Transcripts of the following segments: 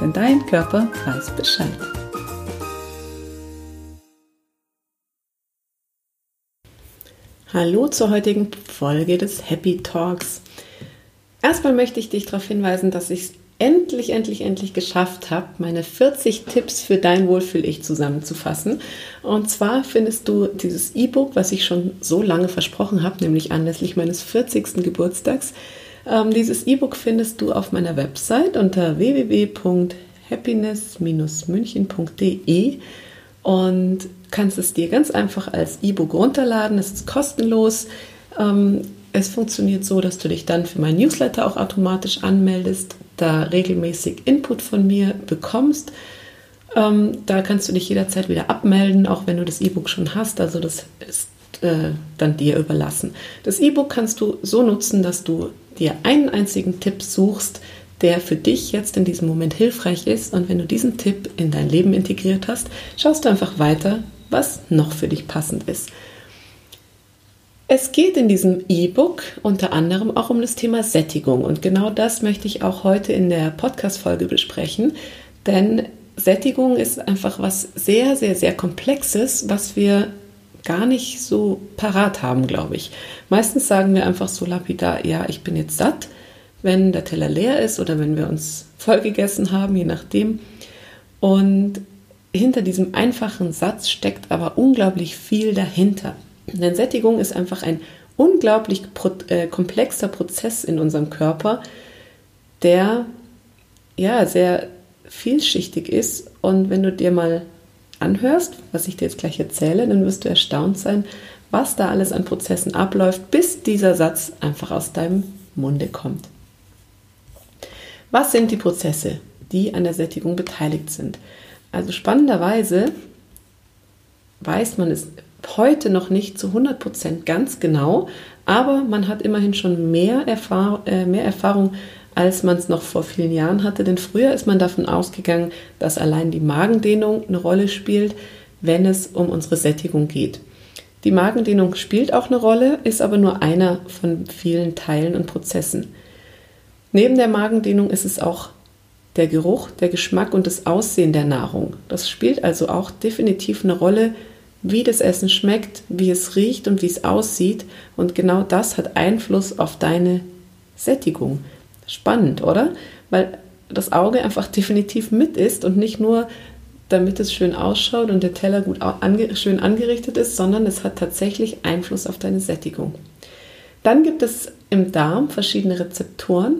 denn dein Körper weiß Bescheid. Hallo zur heutigen Folge des Happy Talks. Erstmal möchte ich dich darauf hinweisen, dass ich es endlich, endlich, endlich geschafft habe, meine 40 Tipps für dein Wohlfühl-Ich zusammenzufassen. Und zwar findest du dieses E-Book, was ich schon so lange versprochen habe, nämlich anlässlich meines 40. Geburtstags. Ähm, dieses E-Book findest du auf meiner Website unter www.happiness-münchen.de und kannst es dir ganz einfach als E-Book runterladen. Es ist kostenlos. Ähm, es funktioniert so, dass du dich dann für mein Newsletter auch automatisch anmeldest, da regelmäßig Input von mir bekommst. Ähm, da kannst du dich jederzeit wieder abmelden, auch wenn du das E-Book schon hast. Also das ist äh, dann dir überlassen. Das E-Book kannst du so nutzen, dass du dir einen einzigen Tipp suchst, der für dich jetzt in diesem Moment hilfreich ist. Und wenn du diesen Tipp in dein Leben integriert hast, schaust du einfach weiter, was noch für dich passend ist. Es geht in diesem E-Book unter anderem auch um das Thema Sättigung und genau das möchte ich auch heute in der Podcast-Folge besprechen, denn Sättigung ist einfach was sehr, sehr, sehr Komplexes, was wir gar nicht so parat haben, glaube ich. Meistens sagen wir einfach so lapidar, ja, ich bin jetzt satt, wenn der Teller leer ist oder wenn wir uns voll gegessen haben, je nachdem. Und hinter diesem einfachen Satz steckt aber unglaublich viel dahinter. Denn Sättigung ist einfach ein unglaublich äh, komplexer Prozess in unserem Körper, der ja sehr vielschichtig ist. Und wenn du dir mal anhörst, was ich dir jetzt gleich erzähle, dann wirst du erstaunt sein, was da alles an Prozessen abläuft, bis dieser Satz einfach aus deinem Munde kommt. Was sind die Prozesse, die an der Sättigung beteiligt sind? Also spannenderweise weiß man es heute noch nicht zu 100 Prozent ganz genau, aber man hat immerhin schon mehr, Erfahr äh, mehr Erfahrung, als man es noch vor vielen Jahren hatte. Denn früher ist man davon ausgegangen, dass allein die Magendehnung eine Rolle spielt, wenn es um unsere Sättigung geht. Die Magendehnung spielt auch eine Rolle, ist aber nur einer von vielen Teilen und Prozessen. Neben der Magendehnung ist es auch der Geruch, der Geschmack und das Aussehen der Nahrung. Das spielt also auch definitiv eine Rolle, wie das Essen schmeckt, wie es riecht und wie es aussieht. Und genau das hat Einfluss auf deine Sättigung. Spannend, oder? Weil das Auge einfach definitiv mit ist und nicht nur damit es schön ausschaut und der Teller gut ange schön angerichtet ist, sondern es hat tatsächlich Einfluss auf deine Sättigung. Dann gibt es im Darm verschiedene Rezeptoren.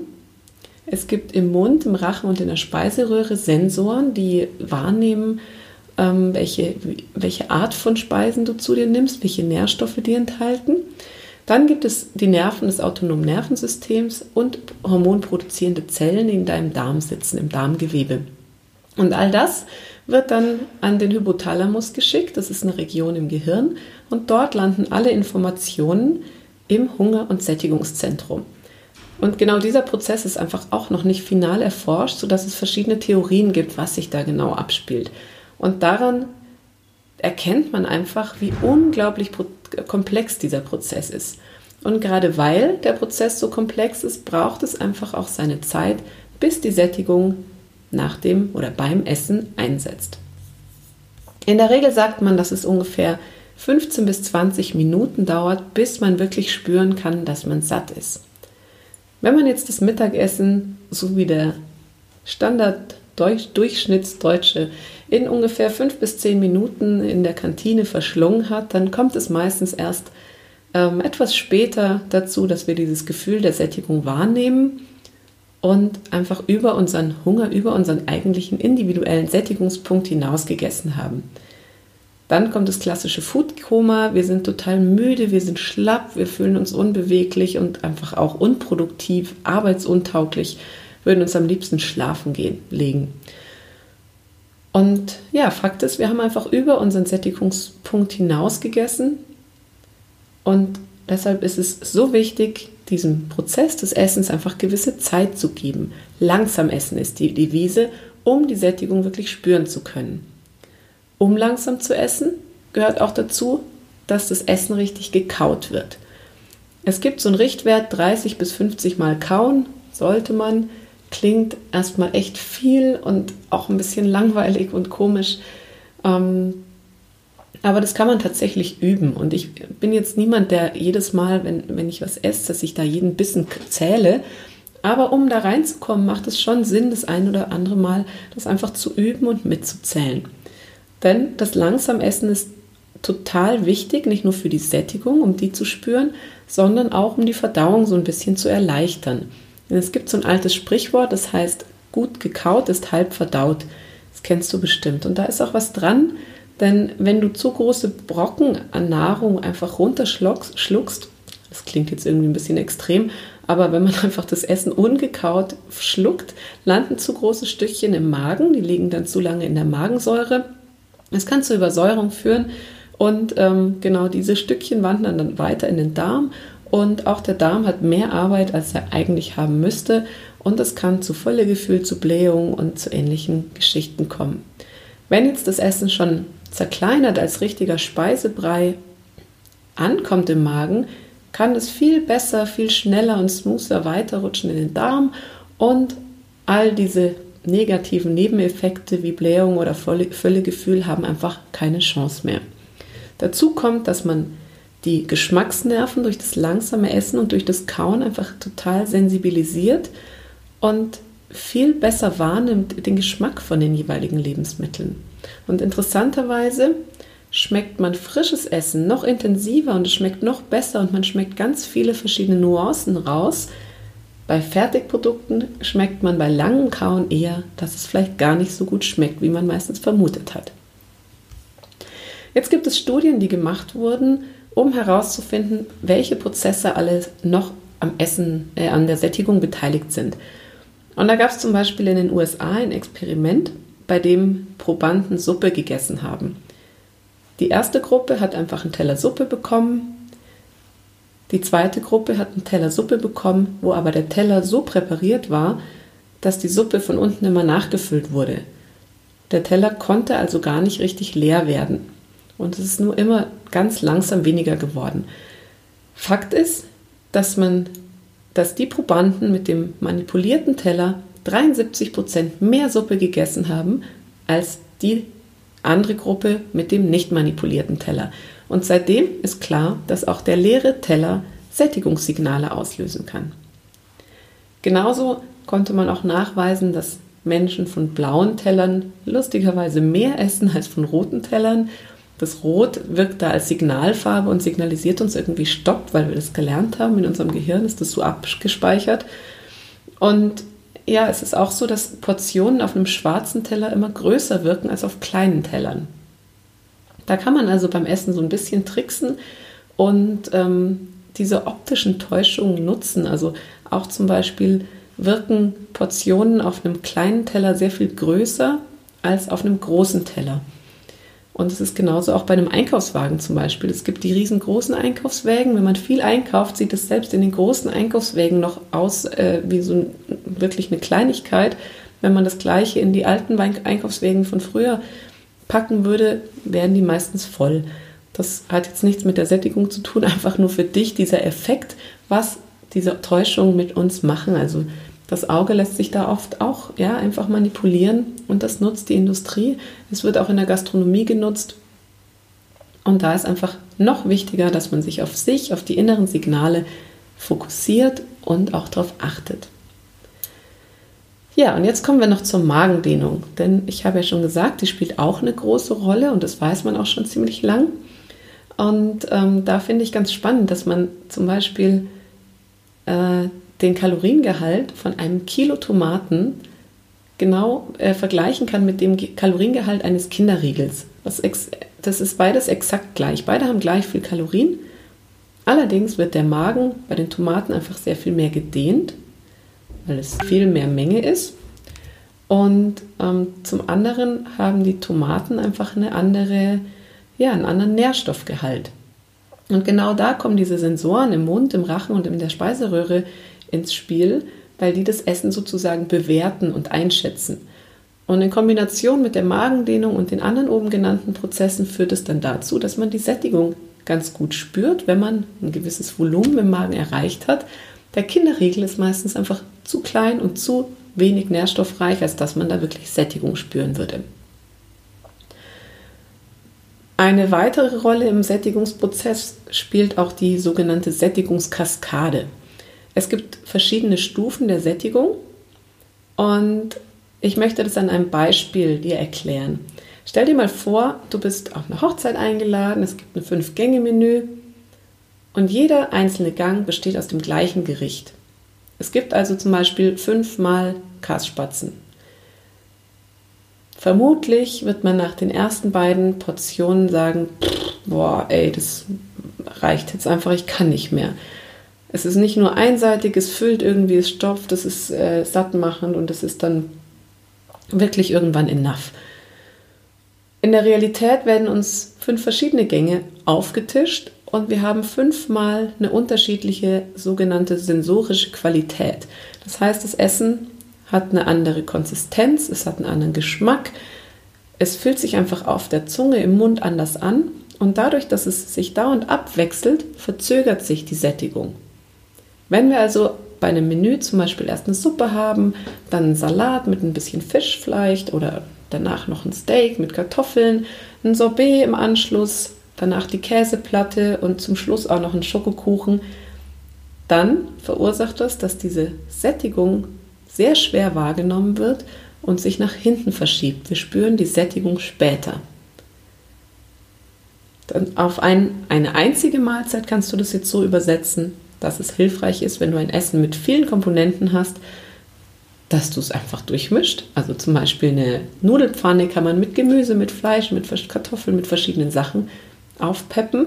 Es gibt im Mund, im Rachen und in der Speiseröhre Sensoren, die wahrnehmen, ähm, welche, welche Art von Speisen du zu dir nimmst, welche Nährstoffe die enthalten. Dann gibt es die Nerven des autonomen Nervensystems und hormonproduzierende Zellen, die in deinem Darm sitzen, im Darmgewebe. Und all das wird dann an den Hypothalamus geschickt, das ist eine Region im Gehirn, und dort landen alle Informationen im Hunger- und Sättigungszentrum. Und genau dieser Prozess ist einfach auch noch nicht final erforscht, sodass es verschiedene Theorien gibt, was sich da genau abspielt. Und daran erkennt man einfach, wie unglaublich komplex dieser Prozess ist. Und gerade weil der Prozess so komplex ist, braucht es einfach auch seine Zeit, bis die Sättigung nach dem oder beim Essen einsetzt. In der Regel sagt man, dass es ungefähr 15 bis 20 Minuten dauert, bis man wirklich spüren kann, dass man satt ist. Wenn man jetzt das Mittagessen, so wie der Standard Durchschnittsdeutsche in ungefähr fünf bis zehn Minuten in der Kantine verschlungen hat, dann kommt es meistens erst ähm, etwas später dazu, dass wir dieses Gefühl der Sättigung wahrnehmen und einfach über unseren Hunger, über unseren eigentlichen individuellen Sättigungspunkt hinaus gegessen haben. Dann kommt das klassische Foodkoma. Wir sind total müde, wir sind schlapp, wir fühlen uns unbeweglich und einfach auch unproduktiv, arbeitsuntauglich, würden uns am liebsten schlafen gehen, legen. Und ja, Fakt ist, wir haben einfach über unseren Sättigungspunkt hinaus gegessen. Und deshalb ist es so wichtig, diesem Prozess des Essens einfach gewisse Zeit zu geben. Langsam essen ist die Devise, um die Sättigung wirklich spüren zu können. Um langsam zu essen, gehört auch dazu, dass das Essen richtig gekaut wird. Es gibt so einen Richtwert 30 bis 50 Mal kauen, sollte man. Klingt erstmal echt viel und auch ein bisschen langweilig und komisch. Ähm, aber das kann man tatsächlich üben. Und ich bin jetzt niemand, der jedes Mal, wenn, wenn ich was esse, dass ich da jeden Bissen zähle. Aber um da reinzukommen, macht es schon Sinn, das ein oder andere Mal das einfach zu üben und mitzuzählen. Denn das langsam Essen ist total wichtig, nicht nur für die Sättigung, um die zu spüren, sondern auch um die Verdauung so ein bisschen zu erleichtern. Es gibt so ein altes Sprichwort, das heißt, gut gekaut ist halb verdaut. Das kennst du bestimmt. Und da ist auch was dran, denn wenn du zu große Brocken an Nahrung einfach runterschluckst, das klingt jetzt irgendwie ein bisschen extrem, aber wenn man einfach das Essen ungekaut schluckt, landen zu große Stückchen im Magen, die liegen dann zu lange in der Magensäure. Das kann zur Übersäuerung führen und ähm, genau diese Stückchen wandern dann weiter in den Darm und auch der Darm hat mehr Arbeit, als er eigentlich haben müsste und es kann zu Völlegefühl, zu Blähungen und zu ähnlichen Geschichten kommen. Wenn jetzt das Essen schon zerkleinert als richtiger Speisebrei ankommt im Magen, kann es viel besser, viel schneller und smoother weiterrutschen in den Darm und all diese negativen Nebeneffekte wie Blähung oder Völlegefühl haben einfach keine Chance mehr. Dazu kommt, dass man die Geschmacksnerven durch das langsame Essen und durch das Kauen einfach total sensibilisiert und viel besser wahrnimmt den Geschmack von den jeweiligen Lebensmitteln. Und interessanterweise schmeckt man frisches Essen noch intensiver und es schmeckt noch besser und man schmeckt ganz viele verschiedene Nuancen raus. Bei Fertigprodukten schmeckt man bei langem Kauen eher, dass es vielleicht gar nicht so gut schmeckt, wie man meistens vermutet hat. Jetzt gibt es Studien, die gemacht wurden, um herauszufinden, welche Prozesse alle noch am Essen, äh, an der Sättigung beteiligt sind. Und da gab es zum Beispiel in den USA ein Experiment, bei dem Probanden Suppe gegessen haben. Die erste Gruppe hat einfach einen Teller Suppe bekommen. Die zweite Gruppe hat einen Teller Suppe bekommen, wo aber der Teller so präpariert war, dass die Suppe von unten immer nachgefüllt wurde. Der Teller konnte also gar nicht richtig leer werden. Und es ist nur immer ganz langsam weniger geworden. Fakt ist, dass man, dass die Probanden mit dem manipulierten Teller 73 Prozent mehr Suppe gegessen haben als die andere Gruppe mit dem nicht manipulierten Teller. Und seitdem ist klar, dass auch der leere Teller Sättigungssignale auslösen kann. Genauso konnte man auch nachweisen, dass Menschen von blauen Tellern lustigerweise mehr essen als von roten Tellern das Rot wirkt da als Signalfarbe und signalisiert uns irgendwie Stopp, weil wir das gelernt haben. In unserem Gehirn ist das so abgespeichert. Und ja, es ist auch so, dass Portionen auf einem schwarzen Teller immer größer wirken als auf kleinen Tellern. Da kann man also beim Essen so ein bisschen tricksen und ähm, diese optischen Täuschungen nutzen. Also auch zum Beispiel wirken Portionen auf einem kleinen Teller sehr viel größer als auf einem großen Teller. Und es ist genauso auch bei einem Einkaufswagen zum Beispiel. Es gibt die riesengroßen Einkaufswägen. Wenn man viel einkauft, sieht es selbst in den großen Einkaufswägen noch aus äh, wie so ein, wirklich eine Kleinigkeit. Wenn man das gleiche in die alten Einkaufswägen von früher packen würde, wären die meistens voll. Das hat jetzt nichts mit der Sättigung zu tun, einfach nur für dich dieser Effekt, was diese Täuschungen mit uns machen. Also das Auge lässt sich da oft auch ja, einfach manipulieren und das nutzt die Industrie. Es wird auch in der Gastronomie genutzt. Und da ist einfach noch wichtiger, dass man sich auf sich, auf die inneren Signale fokussiert und auch darauf achtet. Ja, und jetzt kommen wir noch zur Magendehnung, denn ich habe ja schon gesagt, die spielt auch eine große Rolle und das weiß man auch schon ziemlich lang. Und ähm, da finde ich ganz spannend, dass man zum Beispiel äh, den Kaloriengehalt von einem Kilo Tomaten genau äh, vergleichen kann mit dem Kaloriengehalt eines Kinderriegels. Das, das ist beides exakt gleich. Beide haben gleich viel Kalorien. Allerdings wird der Magen bei den Tomaten einfach sehr viel mehr gedehnt, weil es viel mehr Menge ist. Und ähm, zum anderen haben die Tomaten einfach eine andere, ja, einen anderen Nährstoffgehalt. Und genau da kommen diese Sensoren im Mund, im Rachen und in der Speiseröhre ins Spiel, weil die das Essen sozusagen bewerten und einschätzen. Und in Kombination mit der Magendehnung und den anderen oben genannten Prozessen führt es dann dazu, dass man die Sättigung ganz gut spürt, wenn man ein gewisses Volumen im Magen erreicht hat. Der Kinderriegel ist meistens einfach zu klein und zu wenig nährstoffreich, als dass man da wirklich Sättigung spüren würde. Eine weitere Rolle im Sättigungsprozess spielt auch die sogenannte Sättigungskaskade. Es gibt verschiedene Stufen der Sättigung und ich möchte das an einem Beispiel dir erklären. Stell dir mal vor, du bist auf eine Hochzeit eingeladen, es gibt ein Fünf-Gänge-Menü und jeder einzelne Gang besteht aus dem gleichen Gericht. Es gibt also zum Beispiel fünfmal Kasspatzen. Vermutlich wird man nach den ersten beiden Portionen sagen, boah, ey, das reicht jetzt einfach, ich kann nicht mehr. Es ist nicht nur einseitig, es füllt irgendwie, es stopft, es ist äh, sattmachend und es ist dann wirklich irgendwann enough. In der Realität werden uns fünf verschiedene Gänge aufgetischt und wir haben fünfmal eine unterschiedliche sogenannte sensorische Qualität. Das heißt, das Essen hat eine andere Konsistenz, es hat einen anderen Geschmack, es fühlt sich einfach auf der Zunge, im Mund anders an und dadurch, dass es sich dauernd abwechselt, verzögert sich die Sättigung. Wenn wir also bei einem Menü zum Beispiel erst eine Suppe haben, dann einen Salat mit ein bisschen Fisch vielleicht oder danach noch ein Steak mit Kartoffeln, ein Sorbet im Anschluss, danach die Käseplatte und zum Schluss auch noch ein Schokokuchen, dann verursacht das, dass diese Sättigung sehr schwer wahrgenommen wird und sich nach hinten verschiebt. Wir spüren die Sättigung später. Dann auf ein, eine einzige Mahlzeit kannst du das jetzt so übersetzen, dass es hilfreich ist, wenn du ein Essen mit vielen Komponenten hast, dass du es einfach durchmischt. Also zum Beispiel eine Nudelpfanne kann man mit Gemüse, mit Fleisch, mit Kartoffeln, mit verschiedenen Sachen aufpeppen.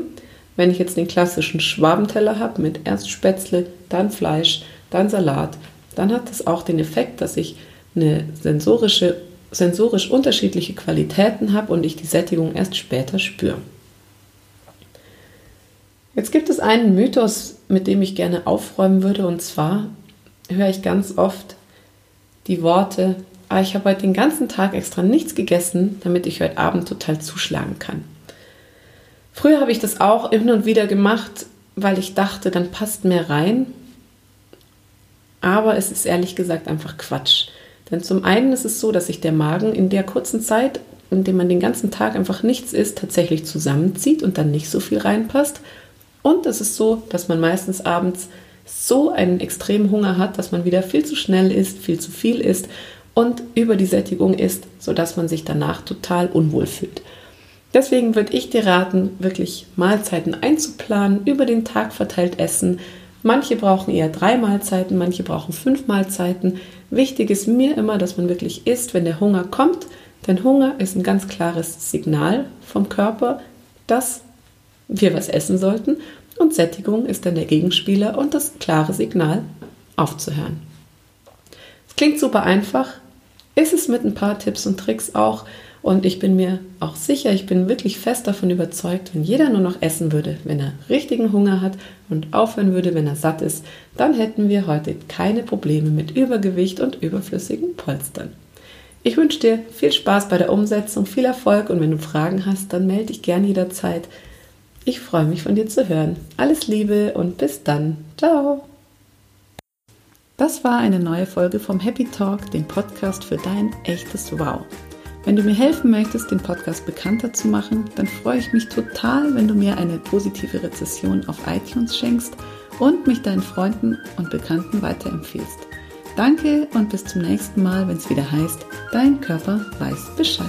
Wenn ich jetzt den klassischen Schwabenteller habe mit erst Spätzle, dann Fleisch, dann Salat, dann hat das auch den Effekt, dass ich eine sensorische, sensorisch unterschiedliche Qualitäten habe und ich die Sättigung erst später spüre. Jetzt gibt es einen Mythos, mit dem ich gerne aufräumen würde, und zwar höre ich ganz oft, die Worte, ah, ich habe heute den ganzen Tag extra nichts gegessen, damit ich heute Abend total zuschlagen kann. Früher habe ich das auch hin und wieder gemacht, weil ich dachte, dann passt mehr rein. Aber es ist ehrlich gesagt einfach Quatsch. Denn zum einen ist es so, dass sich der Magen in der kurzen Zeit, in der man den ganzen Tag einfach nichts isst, tatsächlich zusammenzieht und dann nicht so viel reinpasst. Und es ist so, dass man meistens abends so einen extremen Hunger hat, dass man wieder viel zu schnell isst, viel zu viel isst und über die Sättigung isst, sodass man sich danach total unwohl fühlt. Deswegen würde ich dir raten, wirklich Mahlzeiten einzuplanen, über den Tag verteilt essen. Manche brauchen eher drei Mahlzeiten, manche brauchen fünf Mahlzeiten. Wichtig ist mir immer, dass man wirklich isst, wenn der Hunger kommt. Denn Hunger ist ein ganz klares Signal vom Körper, dass wir was essen sollten und Sättigung ist dann der Gegenspieler und das klare Signal aufzuhören. Es klingt super einfach, ist es mit ein paar Tipps und Tricks auch und ich bin mir auch sicher, ich bin wirklich fest davon überzeugt, wenn jeder nur noch essen würde, wenn er richtigen Hunger hat und aufhören würde, wenn er satt ist, dann hätten wir heute keine Probleme mit Übergewicht und überflüssigen Polstern. Ich wünsche dir viel Spaß bei der Umsetzung, viel Erfolg und wenn du Fragen hast, dann melde dich gern jederzeit. Ich freue mich von dir zu hören. Alles Liebe und bis dann. Ciao. Das war eine neue Folge vom Happy Talk, dem Podcast für dein echtes Wow. Wenn du mir helfen möchtest, den Podcast bekannter zu machen, dann freue ich mich total, wenn du mir eine positive Rezession auf iTunes schenkst und mich deinen Freunden und Bekannten weiterempfiehlst. Danke und bis zum nächsten Mal, wenn es wieder heißt, dein Körper weiß Bescheid.